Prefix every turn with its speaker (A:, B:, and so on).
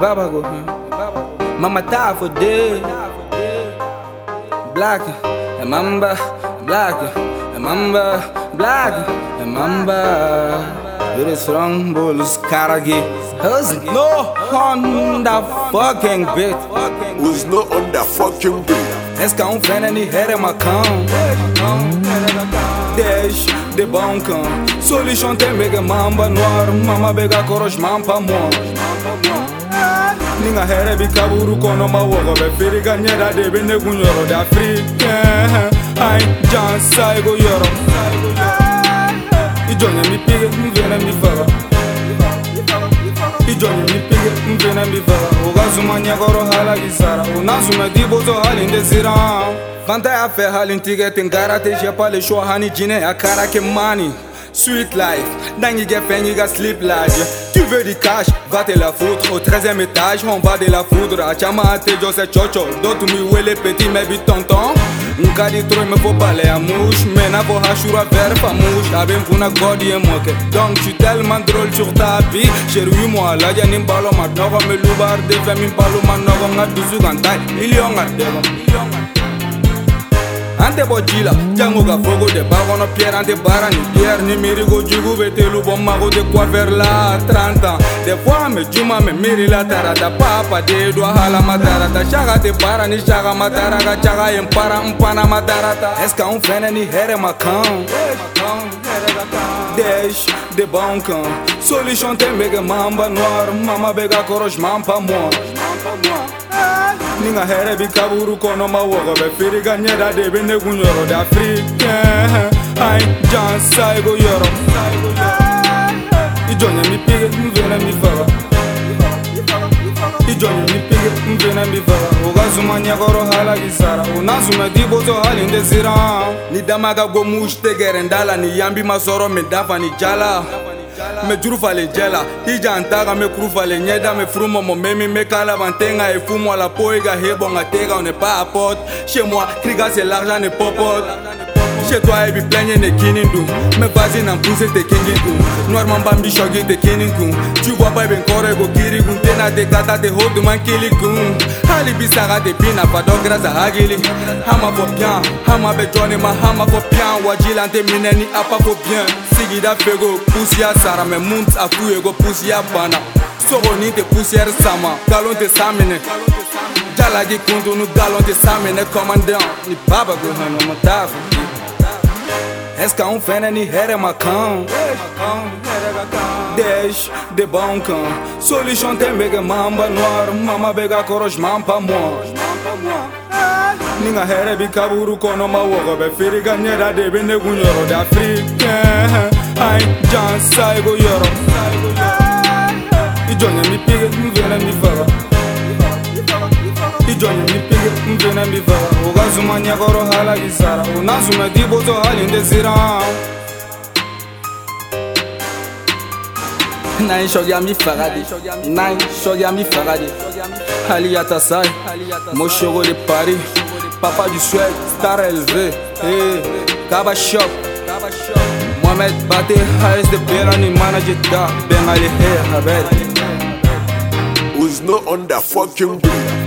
A: baba go Mama die for day. Black mamba Black mamba Black mamba. It is strong bulls karagi Who's no on the fucking bit
B: Who's not on the fucking beat?
A: Esse um vendo ni here macão Deixa de bom cão Solution tem bega mamba noir. Mama bega coros mampa mo ninga hɛrɛ bi kaburu kɔnɔ ma wɔgɔ bɛ feere ka ɲɛda de be ne kun yɔrɔ da afirikɛn ai jan saigo yɔrɔ i jɔnɲɛ mi pege n fɛnɛ mi faga i jɔnɲɛ mi pege n fɛnɛ mi faga o ka suma ɲɛkɔrɔ halaki sara o n'a sumɛ t'i bosɔ hali n tɛ siran fantaya fɛ hali n tigɛ ten karate jɛ pale suwa hani jinɛ ya kara kɛ maani Sweet life, dangi get fengi ga sleep large Tu veux du cash, va te la foutre. Au 13e étage, on va de la foudre. Achama te jo se chocho D'autres mi wele petit mais bi tonton. Nka di trop me parler à mouche Mais n'a pas hachura vers pas mouche Abem funa god ye moke Donc tu tellement drôle sur ta vie. Chérie moi la ja nim balo ma nogo me lubar de fe min balo ma nogo nga dusu gantai Million nga dego ante bo jila jango ka fogo de ba kɔnɔ pierre ante baara ni pierre ni miiri ko jugu be telu bɔ mago te coiffeur la 30 ans. Des fois an be juma mɛ miiri la tarata papa de do halama tarata saka te baara ni saka ma tara ka caga ye n para n panama tarata est ce que anw fɛnɛ ni hɛrɛ ma kan Desh de bancan Solution tem bege mamba noir. Mama bega koros mampa mor ni ŋa hɛrɛ bi kaburu kɔnɔ ma wɔgɔ bɛ feere ka ɲɛda de be ne kun yɔrɔ da afirikɛn ai jan saigo yɔrɔ i jɔnya mi pege n fɛnɛ mi faga i jɔnya mi pege n fɛnɛ mi faga o ka suma ɲɛkɔrɔ hala ki sara o n'a sumɛ t'i bosɔ hali n tɛ siran ni dama ka go mush tɛ gɛrɛn da la ni yanbi ma sɔrɔ min dafa ni jala me juru falen jɛla i jan ta ka me kuru falen ɲɛda me furu mɔmɔ me min me kala ban te nga e fu moi la po i ka he bon nga te ka n'est pas à porte. Chez moi kriga c'est l'argent ne popote Chez toi, et puis plaigne ne kini du Mais vas-y, n'en pousse te kingi du Noirement bambi shogi te kini gun Tu vois pas, ben kore go kiri gun Tena te kata te hold man kili gun Hali bisara te pina pa do grasa hagili Hama fo bien, hama be joni ma hama fo bien. Wajila te mineni apa fo bien. Sigida fego, pusia sara Me munt a kuye go pusia bana. Sogo ni te poussière sama. Galon te samine. Jalagi kundu nu galon te samine. Commandant, ni baba go hana matafu Eska um fene ni here macão Deixa de cão. Solution tem bega mamba noir Mama bega coros mampa mo. Ninga here bi kaburu kono ma wogo be firi ga nyera de be ne gunyoro da Afrique Ai jan sai go yoro. Ijonya mi pige mvena mi faga ijonye mipige mvena mbivala ukazuma nyakoro hala kisara unazuma tibozo hali ndezira Nine shog ya mi farade Nine shog ya mi farade Ali Yatasai Moshogo de Paris Papa du Suède Star élevé eh, hey, Kaba Shop. Mohamed Bate Hayes de Belani Manager da. Ben Ali Hey Abed.
B: Who's not on the fucking beat?